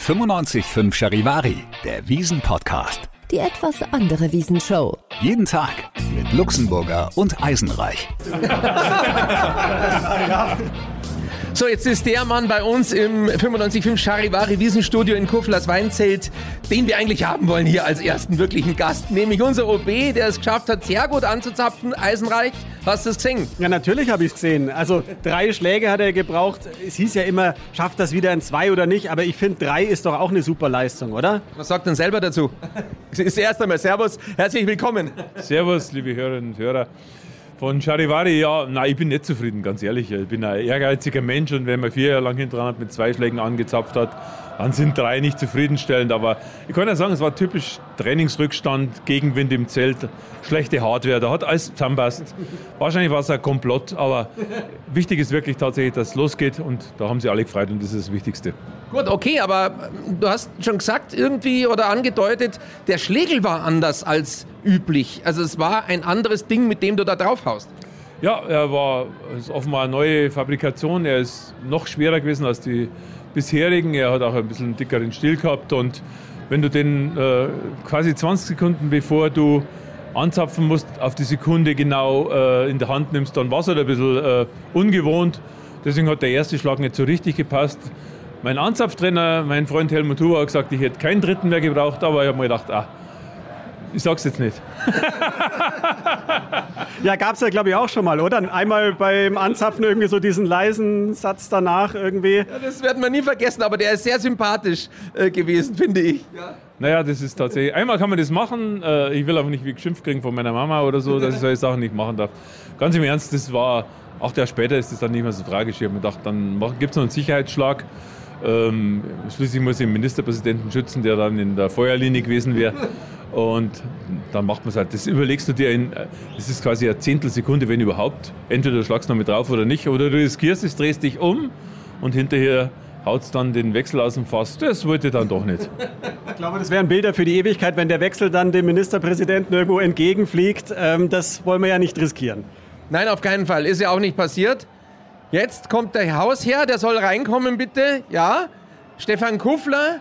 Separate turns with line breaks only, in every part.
95.5 Charivari, der Wiesen-Podcast.
Die etwas andere Wiesenshow.
Jeden Tag mit Luxemburger und Eisenreich.
So, jetzt ist der Mann bei uns im 95.5 Charivari Wiesenstudio in Kurflas Weinzelt, den wir eigentlich haben wollen hier als ersten wirklichen Gast, nämlich unser OB, der es geschafft hat, sehr gut anzuzapfen, Eisenreich. Hast du es gesehen?
Ja, natürlich habe ich es gesehen. Also drei Schläge hat er gebraucht. Es hieß ja immer, schafft das wieder in zwei oder nicht, aber ich finde, drei ist doch auch eine super Leistung, oder?
Was sagt denn selber dazu? Es ist erst einmal Servus, herzlich willkommen.
Servus, liebe Hörerinnen und Hörer. Von Charivari, ja, nein, ich bin nicht zufrieden, ganz ehrlich. Ich bin ein ehrgeiziger Mensch und wenn man vier Jahre lang hat, mit zwei Schlägen angezapft hat, dann sind drei nicht zufriedenstellend. Aber ich kann ja sagen, es war typisch Trainingsrückstand, Gegenwind im Zelt, schlechte Hardware, da hat alles zusammenpasst. Wahrscheinlich war es ein Komplott, aber wichtig ist wirklich tatsächlich, dass es losgeht und da haben sie alle gefreut und das ist das Wichtigste.
Gut, okay, aber du hast schon gesagt irgendwie oder angedeutet, der Schlegel war anders als üblich. Also es war ein anderes Ding, mit dem du da draufhaust.
Ja, er war ist offenbar eine neue Fabrikation. Er ist noch schwerer gewesen als die bisherigen. Er hat auch ein bisschen dickeren Stiel gehabt und wenn du den äh, quasi 20 Sekunden bevor du anzapfen musst, auf die Sekunde genau äh, in der Hand nimmst, dann war es halt ein bisschen äh, ungewohnt. Deswegen hat der erste Schlag nicht so richtig gepasst. Mein Anzapftrainer, mein Freund Helmut Huber, hat gesagt, ich hätte keinen dritten mehr gebraucht, aber ich habe mir gedacht, ah, ich sag's jetzt nicht.
Ja, gab es ja, glaube ich, auch schon mal, oder? Einmal beim Anzapfen irgendwie so diesen leisen Satz danach irgendwie.
Ja, das werden wir nie vergessen, aber der ist sehr sympathisch äh, gewesen, finde ich.
Naja, das ist tatsächlich. Einmal kann man das machen. äh, Ich will aber nicht wie geschimpft kriegen von meiner Mama oder so, dass ich solche Sachen nicht machen darf. Ganz im Ernst, das war. Acht Jahre später ist das dann nicht mehr so tragisch. Ich habe mir gedacht, dann gibt es noch einen Sicherheitsschlag. Ähm, schließlich muss ich den Ministerpräsidenten schützen, der dann in der Feuerlinie gewesen wäre. Und dann macht man es halt. Das überlegst du dir in, das ist quasi eine Zehntelsekunde, wenn überhaupt. Entweder du schlagst noch mit drauf oder nicht, oder du riskierst es, drehst dich um und hinterher haut dann den Wechsel aus dem Fass. Das wollte dann doch nicht.
Ich glaube, das wären Bilder für die Ewigkeit, wenn der Wechsel dann dem Ministerpräsidenten irgendwo entgegenfliegt. Ähm, das wollen wir ja nicht riskieren.
Nein, auf keinen Fall. Ist ja auch nicht passiert. Jetzt kommt der Hausherr, der soll reinkommen, bitte. Ja. Stefan Kuffler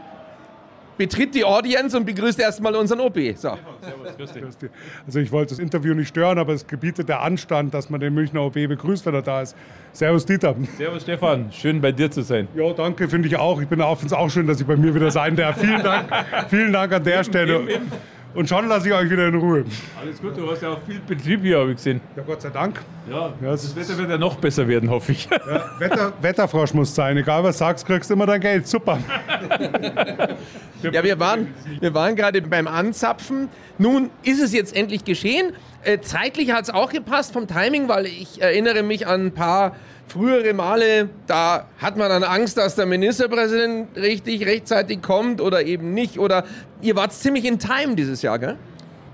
betritt die Audienz und begrüßt erstmal unseren OB. So.
Also ich wollte das Interview nicht stören, aber es gebietet der Anstand, dass man den Münchner OB begrüßt, wenn er da ist. Servus Dieter.
Servus Stefan, schön bei dir zu sein.
Ja, danke, finde ich auch. Ich bin auch, auch schön, dass ich bei mir wieder sein darf. Vielen Dank, vielen Dank an der Stelle. Und schon lasse ich euch wieder in Ruhe.
Alles gut, du hast ja auch viel Betrieb hier, habe ich gesehen.
Ja, Gott sei Dank.
Ja,
Ja,
das Wetter wird ja noch besser werden, hoffe ich.
Wetter, Wetterfrosch muss sein. Egal was du sagst, kriegst du immer dein Geld. Super.
Ja, wir waren, wir waren gerade beim Anzapfen. Nun ist es jetzt endlich geschehen. Äh, zeitlich hat es auch gepasst vom Timing, weil ich erinnere mich an ein paar frühere Male, da hat man dann Angst, dass der Ministerpräsident richtig rechtzeitig kommt oder eben nicht. Oder ihr wart ziemlich in Time dieses Jahr, gell?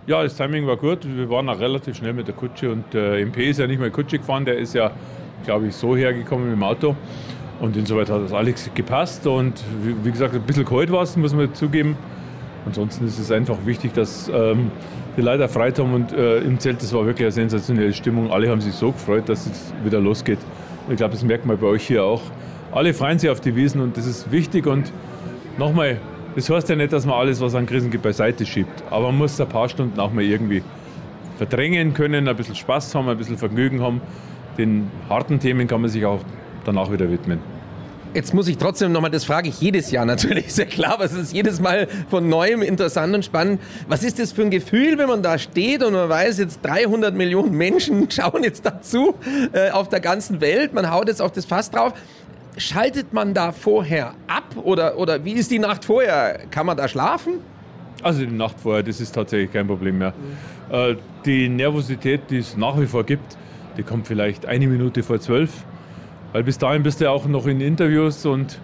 Ja, das Timing war gut. Wir waren auch relativ schnell mit der Kutsche und der MP ist ja nicht mehr Kutsche gefahren, der ist ja, glaube ich, so hergekommen mit dem Auto. Und insoweit hat das alles gepasst und wie, wie gesagt, ein bisschen kalt war es, muss man zugeben. Ansonsten ist es einfach wichtig, dass ähm, die Leute frei haben und äh, im Zelt, das war wirklich eine sensationelle Stimmung. Alle haben sich so gefreut, dass es wieder losgeht. Und ich glaube, das merkt man bei euch hier auch. Alle freuen sich auf die Wiesen und das ist wichtig und nochmal, das heißt ja nicht, dass man alles, was an Krisen gibt, beiseite schiebt. Aber man muss ein paar Stunden auch mal irgendwie verdrängen können, ein bisschen Spaß haben, ein bisschen Vergnügen haben. Den harten Themen kann man sich auch danach wieder widmen.
Jetzt muss ich trotzdem nochmal, das frage ich jedes Jahr natürlich, ist ja klar, aber es ist jedes Mal von neuem interessant und spannend. Was ist das für ein Gefühl, wenn man da steht und man weiß, jetzt 300 Millionen Menschen schauen jetzt dazu äh, auf der ganzen Welt, man haut jetzt auf das Fass drauf. Schaltet man da vorher ab oder, oder wie ist die Nacht vorher? Kann man da schlafen?
Also die Nacht vorher, das ist tatsächlich kein Problem mehr. Äh, die Nervosität, die es nach wie vor gibt, die kommt vielleicht eine Minute vor zwölf. Weil bis dahin bist du ja auch noch in Interviews und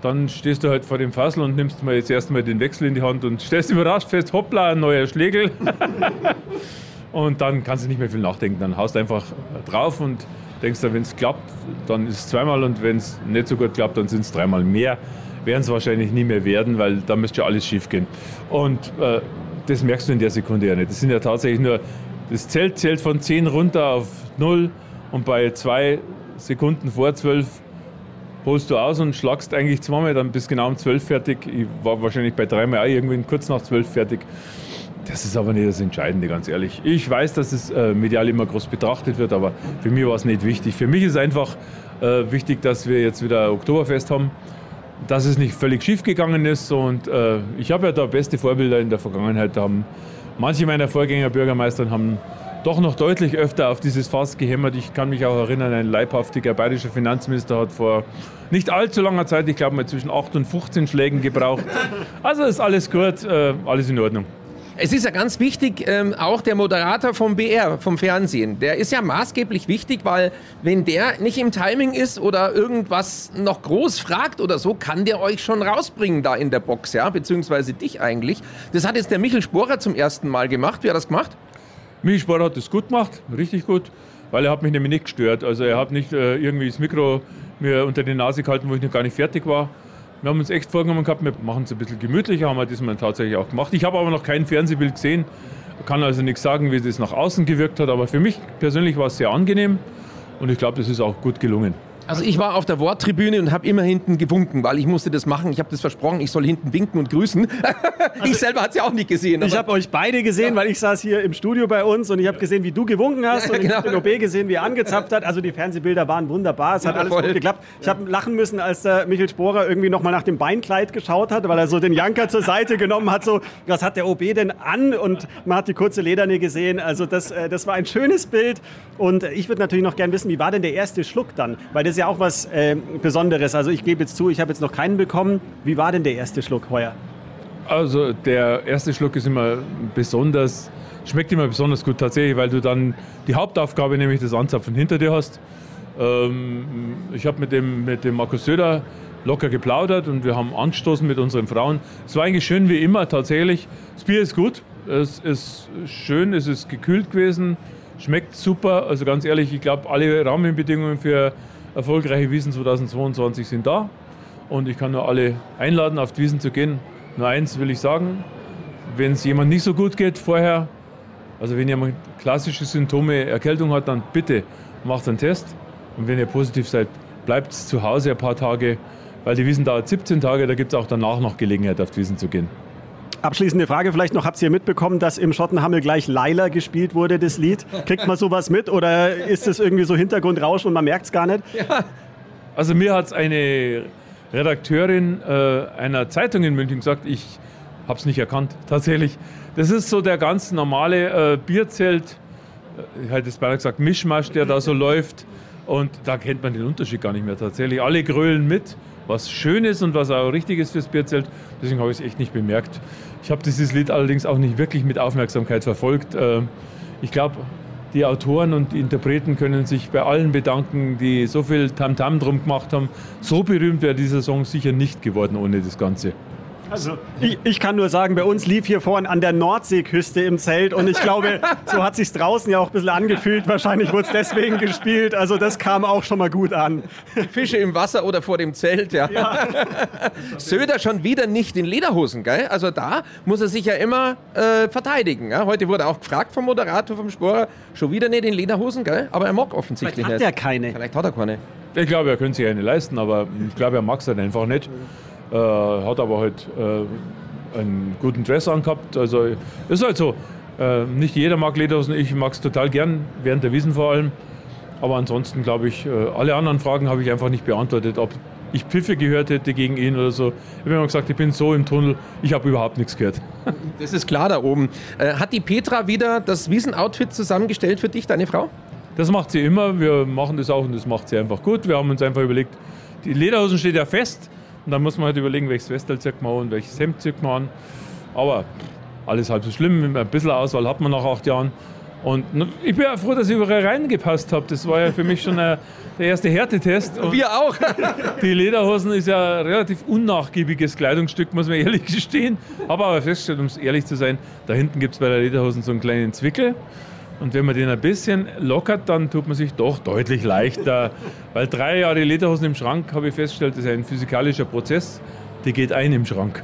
dann stehst du halt vor dem Fassel und nimmst mal jetzt erstmal den Wechsel in die Hand und stellst überrascht fest, hoppla, ein neuer Schlegel. und dann kannst du nicht mehr viel nachdenken. Dann haust du einfach drauf und denkst du, wenn es klappt, dann ist es zweimal und wenn es nicht so gut klappt, dann sind es dreimal mehr. Werden es wahrscheinlich nie mehr werden, weil da müsste ja alles schief gehen. Und äh, das merkst du in der Sekunde ja nicht. Das sind ja tatsächlich nur, das Zelt zählt von 10 runter auf 0 und bei zwei Sekunden vor 12 holst du aus und schlagst eigentlich zweimal, dann bist genau um 12 fertig. Ich war wahrscheinlich bei dreimal auch irgendwie kurz nach 12 fertig. Das ist aber nicht das Entscheidende, ganz ehrlich. Ich weiß, dass es äh, medial immer groß betrachtet wird, aber für mich war es nicht wichtig. Für mich ist einfach äh, wichtig, dass wir jetzt wieder Oktoberfest haben, dass es nicht völlig schief gegangen ist. Und äh, ich habe ja da beste Vorbilder in der Vergangenheit. Da haben manche meiner Vorgänger Bürgermeister haben doch noch deutlich öfter auf dieses Fass gehämmert. Ich kann mich auch erinnern, ein leibhaftiger bayerischer Finanzminister hat vor nicht allzu langer Zeit, ich glaube mal zwischen 8 und 15 Schlägen gebraucht. Also ist alles gut, äh, alles in Ordnung.
Es ist ja ganz wichtig, ähm, auch der Moderator vom BR, vom Fernsehen, der ist ja maßgeblich wichtig, weil wenn der nicht im Timing ist oder irgendwas noch groß fragt oder so, kann der euch schon rausbringen da in der Box, ja, beziehungsweise dich eigentlich. Das hat jetzt der Michel Sporer zum ersten Mal gemacht. Wie hat er das gemacht?
Michel Sporer hat das gut gemacht, richtig gut, weil er hat mich nämlich nicht gestört. Also er hat nicht äh, irgendwie das Mikro mir unter die Nase gehalten, wo ich noch gar nicht fertig war. Wir haben uns echt vorgenommen gehabt, wir machen es ein bisschen gemütlicher, haben wir diesmal tatsächlich auch gemacht. Ich habe aber noch kein Fernsehbild gesehen, kann also nichts sagen, wie das nach außen gewirkt hat, aber für mich persönlich war es sehr angenehm und ich glaube, das ist auch gut gelungen.
Also ich war auf der Worttribüne und habe immer hinten gewunken, weil ich musste das machen. Ich habe das versprochen, ich soll hinten winken und grüßen. Also ich selber hat es ja auch nicht gesehen.
Ich habe euch beide gesehen, ja. weil ich saß hier im Studio bei uns und ich habe gesehen, wie du gewunken hast ja, und genau. ich habe den OB gesehen, wie er angezapft hat. Also die Fernsehbilder waren wunderbar, es hat alles gut geklappt. Ich habe lachen müssen, als der Michael Sporer irgendwie nochmal nach dem Beinkleid geschaut hat, weil er so den Janker zur Seite genommen hat. So, was hat der OB denn an? Und man hat die kurze Lederne gesehen. Also das, äh, das war ein schönes Bild. Und ich würde natürlich noch gern wissen, wie war denn der erste Schluck dann? Weil das ist ja auch was äh, Besonderes. Also ich gebe jetzt zu, ich habe jetzt noch keinen bekommen. Wie war denn der erste Schluck heuer?
Also der erste Schluck ist immer besonders, schmeckt immer besonders gut tatsächlich, weil du dann die Hauptaufgabe, nämlich das Anzapfen hinter dir hast. Ähm, ich habe mit dem, mit dem Markus Söder locker geplaudert und wir haben angestoßen mit unseren Frauen. Es war eigentlich schön wie immer tatsächlich. Das Bier ist gut, es ist schön, es ist gekühlt gewesen, schmeckt super. Also ganz ehrlich, ich glaube, alle Rahmenbedingungen für erfolgreiche Wiesen 2022 sind da. Und ich kann nur alle einladen, auf die Wiesen zu gehen. Nur eins will ich sagen, wenn es jemand nicht so gut geht vorher, also wenn jemand klassische Symptome, Erkältung hat, dann bitte macht einen Test. Und wenn ihr positiv seid, bleibt zu Hause ein paar Tage, weil die Wiesen dauert 17 Tage, da gibt es auch danach noch Gelegenheit, auf die Wiesen zu gehen.
Abschließende Frage vielleicht noch, habt ihr mitbekommen, dass im Schottenhammel gleich Laila gespielt wurde, das Lied? Kriegt man sowas mit oder ist es irgendwie so Hintergrundrauschen und man merkt es gar nicht? Ja.
Also mir hat es eine Redakteurin äh, einer Zeitung in München gesagt, ich habe es nicht erkannt, tatsächlich. Das ist so der ganz normale äh, Bierzelt, äh, ich hätte es beinahe gesagt, Mischmasch, der da so läuft. Und da kennt man den Unterschied gar nicht mehr tatsächlich. Alle grölen mit, was schön ist und was auch richtig ist fürs Bierzelt. Deswegen habe ich es echt nicht bemerkt. Ich habe dieses Lied allerdings auch nicht wirklich mit Aufmerksamkeit verfolgt. Äh, ich glaube, die Autoren und die Interpreten können sich bei allen bedanken, die so viel Tamtam -Tam drum gemacht haben. So berühmt wäre dieser Song sicher nicht geworden ohne das Ganze.
Also ich, ich, kann nur sagen, bei uns lief hier vorne an der Nordseeküste im Zelt und ich glaube, so hat sich draußen ja auch ein bisschen angefühlt. Wahrscheinlich wurde es deswegen gespielt. Also das kam auch schon mal gut an.
Fische im Wasser oder vor dem Zelt, ja. ja. Söder schon wieder nicht in Lederhosen, gell? Also da muss er sich ja immer äh, verteidigen. Ja? Heute wurde auch gefragt vom Moderator, vom Sporer, schon wieder nicht in Lederhosen, gell? Aber er mag offensichtlich
Vielleicht hat er keine.
Vielleicht hat er keine.
Ich glaube, er könnte sich eine leisten, aber ich glaube, er mag es halt einfach nicht. Äh, hat aber halt äh, einen guten Dress angehabt. Also ist halt so. Äh, nicht jeder mag Lederhosen, ich mag es total gern, während der Wiesen vor allem. Aber ansonsten glaube ich, äh, alle anderen Fragen habe ich einfach nicht beantwortet, ob ich Pfiffe gehört hätte gegen ihn oder so. Ich habe immer gesagt, ich bin so im Tunnel, ich habe überhaupt nichts gehört.
Das ist klar da oben. Äh, hat die Petra wieder das Wiesenoutfit zusammengestellt für dich, deine Frau?
Das macht sie immer. Wir machen das auch und das macht sie einfach gut. Wir haben uns einfach überlegt, die Lederhosen steht ja fest. Und dann muss man halt überlegen, welches Westel zieht man und welches Hemd zieht man an. Aber alles halb so schlimm. Ein bisschen Auswahl hat man nach acht Jahren. Und ich bin ja froh, dass ich überall reingepasst habe. Das war ja für mich schon der erste Härtetest.
Und Wir auch.
die Lederhosen ist ja ein relativ unnachgiebiges Kleidungsstück, muss man ehrlich gestehen. Aber aber festgestellt, um es ehrlich zu sein, da hinten gibt es bei der Lederhosen so einen kleinen Zwickel. Und wenn man den ein bisschen lockert, dann tut man sich doch deutlich leichter. Weil drei Jahre Lederhosen im Schrank, habe ich festgestellt, ist ein physikalischer Prozess. Die geht ein im Schrank.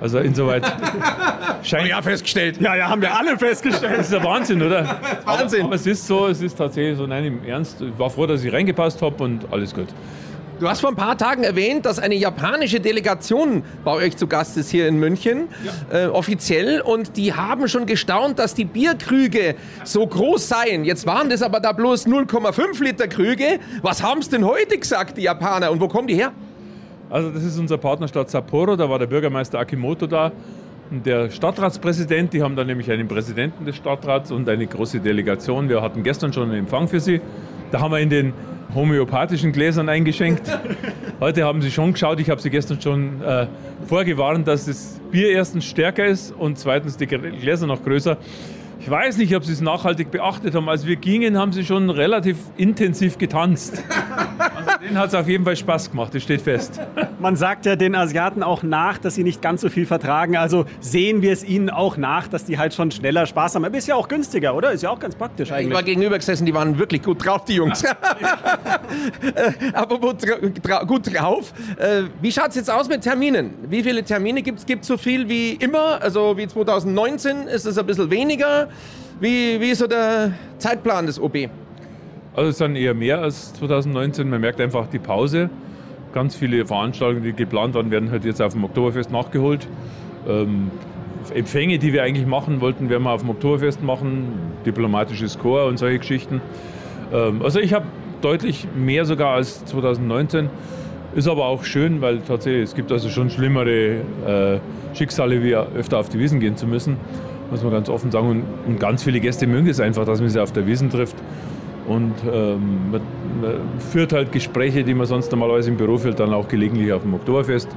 Also insoweit
scheint. Ja, festgestellt.
Ja, ja, haben wir alle festgestellt.
Das ist der Wahnsinn, oder?
Wahnsinn.
Aber, aber, es ist so, es ist tatsächlich so, nein, im Ernst. Ich war froh, dass ich reingepasst habe und alles gut.
Du hast vor ein paar Tagen erwähnt, dass eine japanische Delegation bei euch zu Gast ist hier in München, ja. äh, offiziell. Und die haben schon gestaunt, dass die Bierkrüge so groß seien. Jetzt waren das aber da bloß 0,5 Liter Krüge. Was haben es denn heute gesagt, die Japaner? Und wo kommen die her?
Also das ist unser Partnerstadt Sapporo, da war der Bürgermeister Akimoto da und der Stadtratspräsident, die haben dann nämlich einen Präsidenten des Stadtrats und eine große Delegation. Wir hatten gestern schon einen Empfang für sie. Da haben wir in den homöopathischen Gläsern eingeschenkt. Heute haben sie schon geschaut, ich habe sie gestern schon äh, vorgewarnt, dass das Bier erstens stärker ist und zweitens die Gläser noch größer. Ich weiß nicht, ob Sie es nachhaltig beachtet haben. Als wir gingen, haben Sie schon relativ intensiv getanzt. Also denen hat es auf jeden Fall Spaß gemacht, das steht fest.
Man sagt ja den Asiaten auch nach, dass sie nicht ganz so viel vertragen. Also sehen wir es ihnen auch nach, dass die halt schon schneller Spaß haben. Aber ist ja auch günstiger, oder? Ist ja auch ganz praktisch eigentlich.
Ich war gegenüber gesessen, die waren wirklich gut drauf, die Jungs. Aber gut drauf. Äh, wie schaut es jetzt aus mit Terminen? Wie viele Termine gibt es? Gibt es so viel wie immer? Also wie 2019? Ist es ein bisschen weniger? Wie, wie ist so der Zeitplan des OB?
Also es sind eher mehr als 2019. Man merkt einfach die Pause. Ganz viele Veranstaltungen, die geplant waren, werden halt jetzt auf dem Oktoberfest nachgeholt. Ähm, Empfänge, die wir eigentlich machen wollten, werden wir auf dem Oktoberfest machen. Diplomatisches Chor und solche Geschichten. Ähm, also ich habe deutlich mehr sogar als 2019. Ist aber auch schön, weil tatsächlich es gibt also schon schlimmere äh, Schicksale, wie öfter auf die Wiesen gehen zu müssen muss man ganz offen sagen. Und, und ganz viele Gäste mögen es einfach, dass man sie auf der Wiesen trifft. Und ähm, man, man, führt halt Gespräche, die man sonst normalerweise im Büro führt, dann auch gelegentlich auf dem Oktoberfest.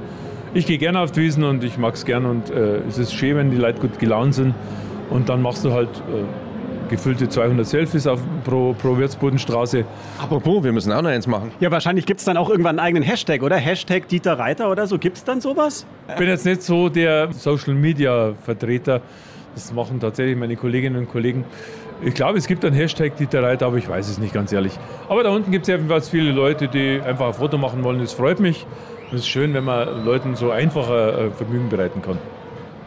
Ich gehe gerne auf die Wiesen und ich mag es gerne und äh, es ist schön, wenn die Leute gut gelaunt sind. Und dann machst du halt äh, gefüllte 200 Selfies auf, pro, pro Wirtsbodenstraße.
Apropos, wir müssen auch noch eins machen.
Ja, wahrscheinlich gibt es dann auch irgendwann einen eigenen Hashtag, oder? Hashtag Dieter Reiter oder so. Gibt es dann sowas?
Ich bin jetzt nicht so der Social-Media-Vertreter. Das machen tatsächlich meine Kolleginnen und Kollegen. Ich glaube, es gibt einen Hashtag Dieter Reiter, aber ich weiß es nicht ganz ehrlich. Aber da unten gibt es jedenfalls viele Leute, die einfach ein Foto machen wollen. Das freut mich. Es ist schön, wenn man Leuten so einfacher äh, Vergnügen bereiten kann.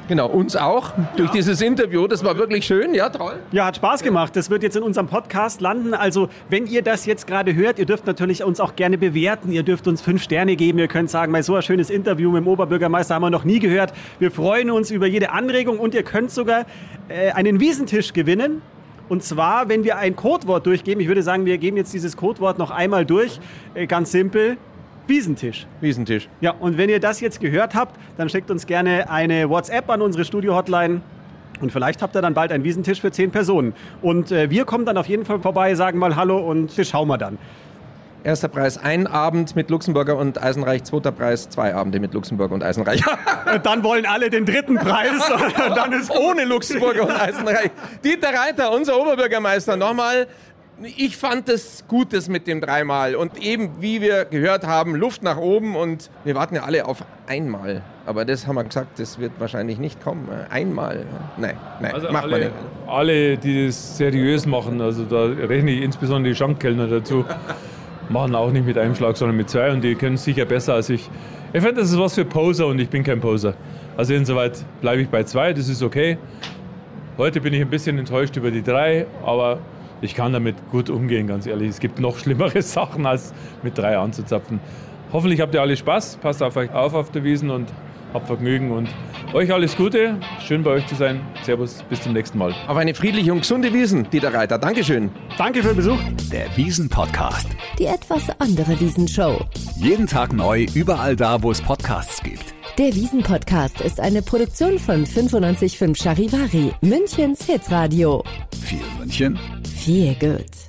Genau, uns auch durch dieses Interview. Das war wirklich schön, ja, toll.
Ja, hat Spaß gemacht. Das wird jetzt in unserem Podcast landen. Also, wenn ihr das jetzt gerade hört, ihr dürft natürlich uns auch gerne bewerten. Ihr dürft uns fünf Sterne geben. Ihr könnt sagen, bei so ein schönes Interview mit dem Oberbürgermeister haben wir noch nie gehört. Wir freuen uns über jede Anregung und ihr könnt sogar äh, einen Wiesentisch gewinnen. Und zwar, wenn wir ein Codewort durchgeben. Ich würde sagen, wir geben jetzt dieses Codewort noch einmal durch. Äh, ganz simpel. Wiesentisch.
Wiesentisch.
Ja, und wenn ihr das jetzt gehört habt, dann schickt uns gerne eine WhatsApp an unsere Studio-Hotline. Und vielleicht habt ihr dann bald einen Wiesentisch für zehn Personen. Und äh, wir kommen dann auf jeden Fall vorbei, sagen mal Hallo und wir schauen mal dann.
Erster Preis ein Abend mit Luxemburger und Eisenreich, zweiter Preis zwei Abende mit Luxemburger und Eisenreich.
dann wollen alle den dritten Preis.
dann ist ohne Luxemburger und Eisenreich. Dieter Reiter, unser Oberbürgermeister, nochmal ich fand es Gutes mit dem dreimal und eben, wie wir gehört haben, Luft nach oben und wir warten ja alle auf einmal. Aber das haben wir gesagt, das wird wahrscheinlich nicht kommen. Einmal. Nein, nein,
also macht alle, man nicht. Alle, die das seriös machen, also da rechne ich insbesondere die Schankkellner dazu, machen auch nicht mit einem Schlag, sondern mit zwei und die können sicher besser als ich. Ich finde, das ist was für Poser und ich bin kein Poser. Also insoweit bleibe ich bei zwei, das ist okay. Heute bin ich ein bisschen enttäuscht über die drei, aber ich kann damit gut umgehen, ganz ehrlich. Es gibt noch schlimmere Sachen, als mit drei anzuzapfen. Hoffentlich habt ihr alle Spaß, passt auf euch auf auf der Wiesen und habt Vergnügen und euch alles Gute. Schön bei euch zu sein. Servus, bis zum nächsten Mal.
Auf eine friedliche und gesunde Wiesen, Dieter Reiter. Dankeschön.
Danke für den Besuch.
Der Wiesen-Podcast.
Die etwas andere Wiesenshow.
Jeden Tag neu, überall da, wo es Podcasts gibt.
Der Wiesen-Podcast ist eine Produktion von 955 Charivari, Münchens Hitradio.
Viel München
Viel gut.